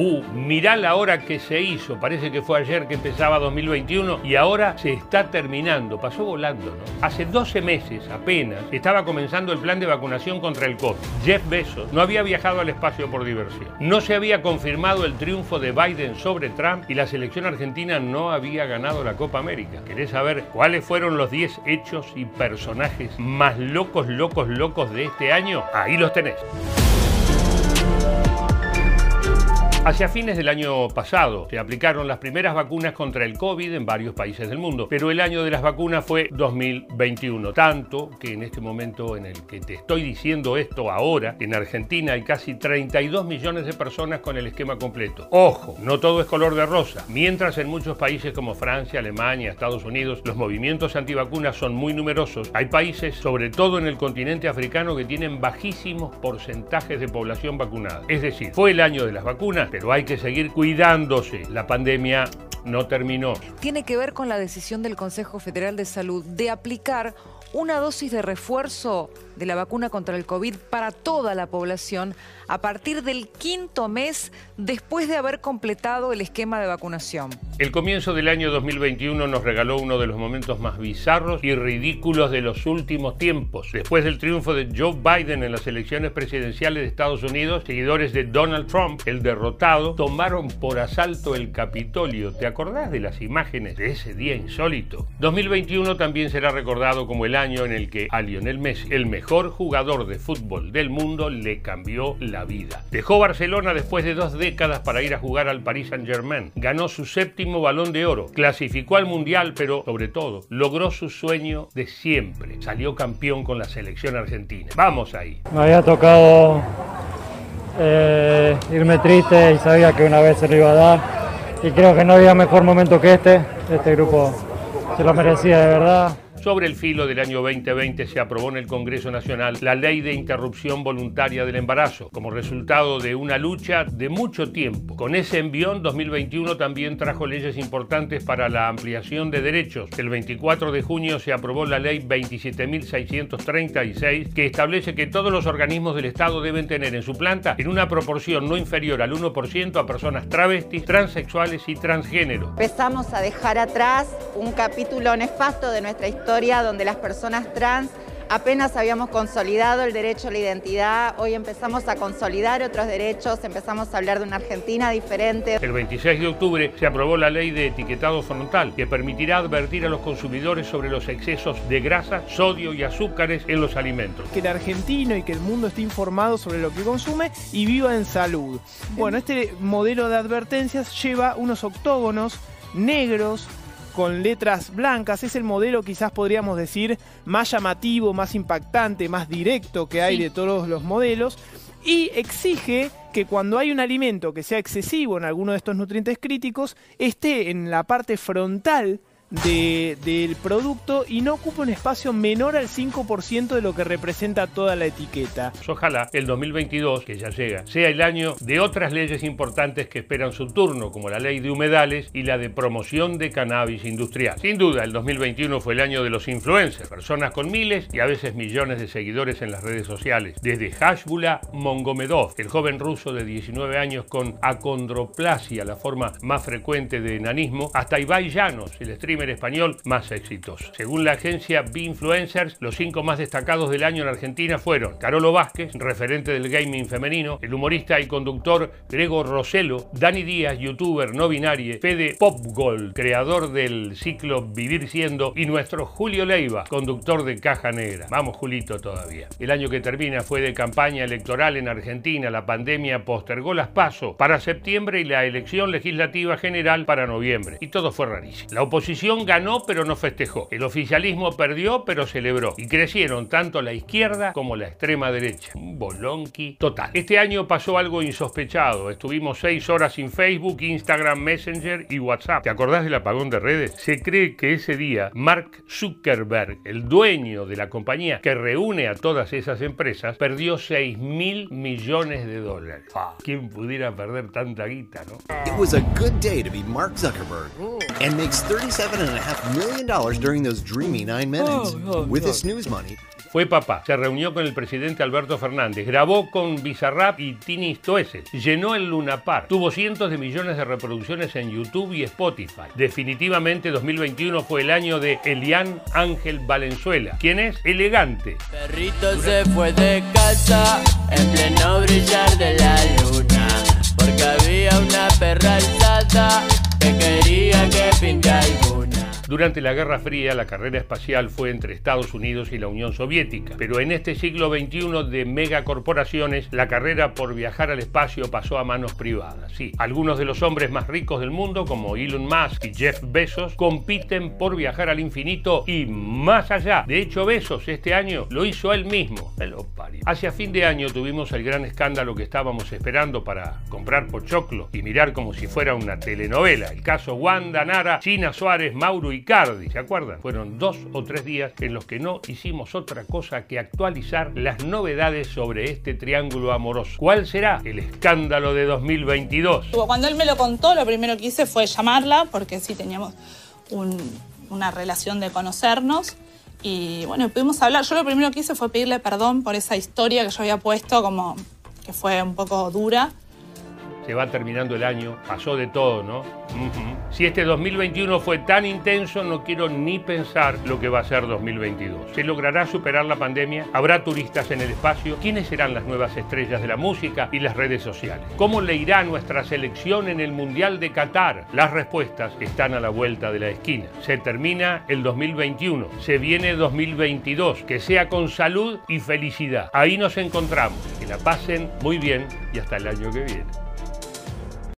Uh, mirá la hora que se hizo. Parece que fue ayer que empezaba 2021 y ahora se está terminando. Pasó volando, ¿no? Hace 12 meses apenas estaba comenzando el plan de vacunación contra el COVID. Jeff Bezos no había viajado al espacio por diversión. No se había confirmado el triunfo de Biden sobre Trump y la selección argentina no había ganado la Copa América. ¿Querés saber cuáles fueron los 10 hechos y personajes más locos, locos, locos de este año? Ahí los tenés. Hacia fines del año pasado se aplicaron las primeras vacunas contra el COVID en varios países del mundo, pero el año de las vacunas fue 2021, tanto que en este momento en el que te estoy diciendo esto ahora, en Argentina hay casi 32 millones de personas con el esquema completo. Ojo, no todo es color de rosa, mientras en muchos países como Francia, Alemania, Estados Unidos, los movimientos antivacunas son muy numerosos, hay países, sobre todo en el continente africano, que tienen bajísimos porcentajes de población vacunada. Es decir, fue el año de las vacunas, pero hay que seguir cuidándose. La pandemia no terminó. Tiene que ver con la decisión del Consejo Federal de Salud de aplicar una dosis de refuerzo de la vacuna contra el COVID para toda la población a partir del quinto mes después de haber completado el esquema de vacunación. El comienzo del año 2021 nos regaló uno de los momentos más bizarros y ridículos de los últimos tiempos. Después del triunfo de Joe Biden en las elecciones presidenciales de Estados Unidos, seguidores de Donald Trump, el derrotado, tomaron por asalto el Capitolio. ¿Te acordás de las imágenes de ese día insólito? 2021 también será recordado como el año en el que a Lionel Messi, el mejor jugador de fútbol del mundo, le cambió la vida. Dejó Barcelona después de dos décadas para ir a jugar al Paris Saint-Germain. Ganó su séptimo balón de oro, clasificó al Mundial, pero sobre todo logró su sueño de siempre. Salió campeón con la selección argentina. Vamos ahí. Me había tocado eh, irme triste y sabía que una vez se lo iba a dar. Y creo que no había mejor momento que este. Este grupo se lo merecía de verdad. Sobre el filo del año 2020 se aprobó en el Congreso Nacional la Ley de Interrupción Voluntaria del Embarazo, como resultado de una lucha de mucho tiempo. Con ese envión, 2021 también trajo leyes importantes para la ampliación de derechos. El 24 de junio se aprobó la Ley 27.636, que establece que todos los organismos del Estado deben tener en su planta en una proporción no inferior al 1% a personas travestis, transexuales y transgénero. Empezamos a dejar atrás un capítulo nefasto de nuestra historia donde las personas trans apenas habíamos consolidado el derecho a la identidad, hoy empezamos a consolidar otros derechos, empezamos a hablar de una Argentina diferente. El 26 de octubre se aprobó la ley de etiquetado frontal que permitirá advertir a los consumidores sobre los excesos de grasa, sodio y azúcares en los alimentos. Que el argentino y que el mundo esté informado sobre lo que consume y viva en salud. Bueno, este modelo de advertencias lleva unos octógonos negros con letras blancas. Es el modelo quizás podríamos decir más llamativo, más impactante, más directo que hay de todos los modelos. Y exige que cuando hay un alimento que sea excesivo en alguno de estos nutrientes críticos, esté en la parte frontal del producto y no ocupa un espacio menor al 5% de lo que representa toda la etiqueta. Ojalá el 2022, que ya llega, sea el año de otras leyes importantes que esperan su turno, como la ley de humedales y la de promoción de cannabis industrial. Sin duda, el 2021 fue el año de los influencers, personas con miles y a veces millones de seguidores en las redes sociales. Desde Hashbula Mongomedov, el joven ruso de 19 años con acondroplasia, la forma más frecuente de enanismo, hasta Ibai Llanos, el streamer español más exitoso. Según la agencia B-Influencers, los cinco más destacados del año en Argentina fueron Carolo Vázquez, referente del gaming femenino, el humorista y conductor Gregor Roselo, Dani Díaz, youtuber no binario, Fede Popgold, creador del ciclo Vivir Siendo, y nuestro Julio Leiva, conductor de Caja Negra. Vamos, Julito, todavía. El año que termina fue de campaña electoral en Argentina. La pandemia postergó las pasos para septiembre y la elección legislativa general para noviembre. Y todo fue rarísimo. La oposición ganó pero no festejó. El oficialismo perdió pero celebró. Y crecieron tanto la izquierda como la extrema derecha. Un bolonqui total. Este año pasó algo insospechado. Estuvimos seis horas sin Facebook, Instagram, Messenger y WhatsApp. ¿Te acordás del apagón de redes? Se cree que ese día Mark Zuckerberg, el dueño de la compañía que reúne a todas esas empresas, perdió 6 mil millones de dólares. ¿Quién pudiera perder tanta guita, no? It was a good day to be Mark Zuckerberg and makes 37 $7.5 million during those dreamy nine minutes. With his snooze money, Fue papá, se reunió con el presidente Alberto Fernández, grabó con Bizarrap y Tini Stoessel, llenó el Luna Park, tuvo cientos de millones de reproducciones en YouTube y Spotify. Definitivamente 2021 fue el año de Elian Ángel Valenzuela, quien es elegante. Perrito se fue de casa en pleno brillar de la luna, porque había una perra alzada Durante la Guerra Fría, la carrera espacial fue entre Estados Unidos y la Unión Soviética, pero en este siglo XXI de megacorporaciones, la carrera por viajar al espacio pasó a manos privadas. Sí, algunos de los hombres más ricos del mundo, como Elon Musk y Jeff Bezos, compiten por viajar al infinito y más allá. De hecho, Bezos este año lo hizo él mismo. Hacia fin de año tuvimos el gran escándalo que estábamos esperando para comprar pochoclo y mirar como si fuera una telenovela. El caso Wanda Nara, China Suárez, Mauro y Cardi, ¿se acuerdan? Fueron dos o tres días en los que no hicimos otra cosa que actualizar las novedades sobre este triángulo amoroso. ¿Cuál será el escándalo de 2022? Cuando él me lo contó, lo primero que hice fue llamarla, porque sí teníamos un- una relación de conocernos. Y bueno, pudimos hablar. Yo lo primero que hice fue pedirle perdón por esa historia que yo había puesto, como que fue un poco dura. Se va terminando el año, pasó de todo, ¿no? Si este 2021 fue tan intenso, no quiero ni pensar lo que va a ser 2022. ¿Se logrará superar la pandemia? ¿Habrá turistas en el espacio? ¿Quiénes serán las nuevas estrellas de la música y las redes sociales? ¿Cómo le irá nuestra selección en el Mundial de Qatar? Las respuestas están a la vuelta de la esquina. Se termina el 2021, se viene 2022, que sea con salud y felicidad. Ahí nos encontramos. Que la pasen muy bien y hasta el año que viene.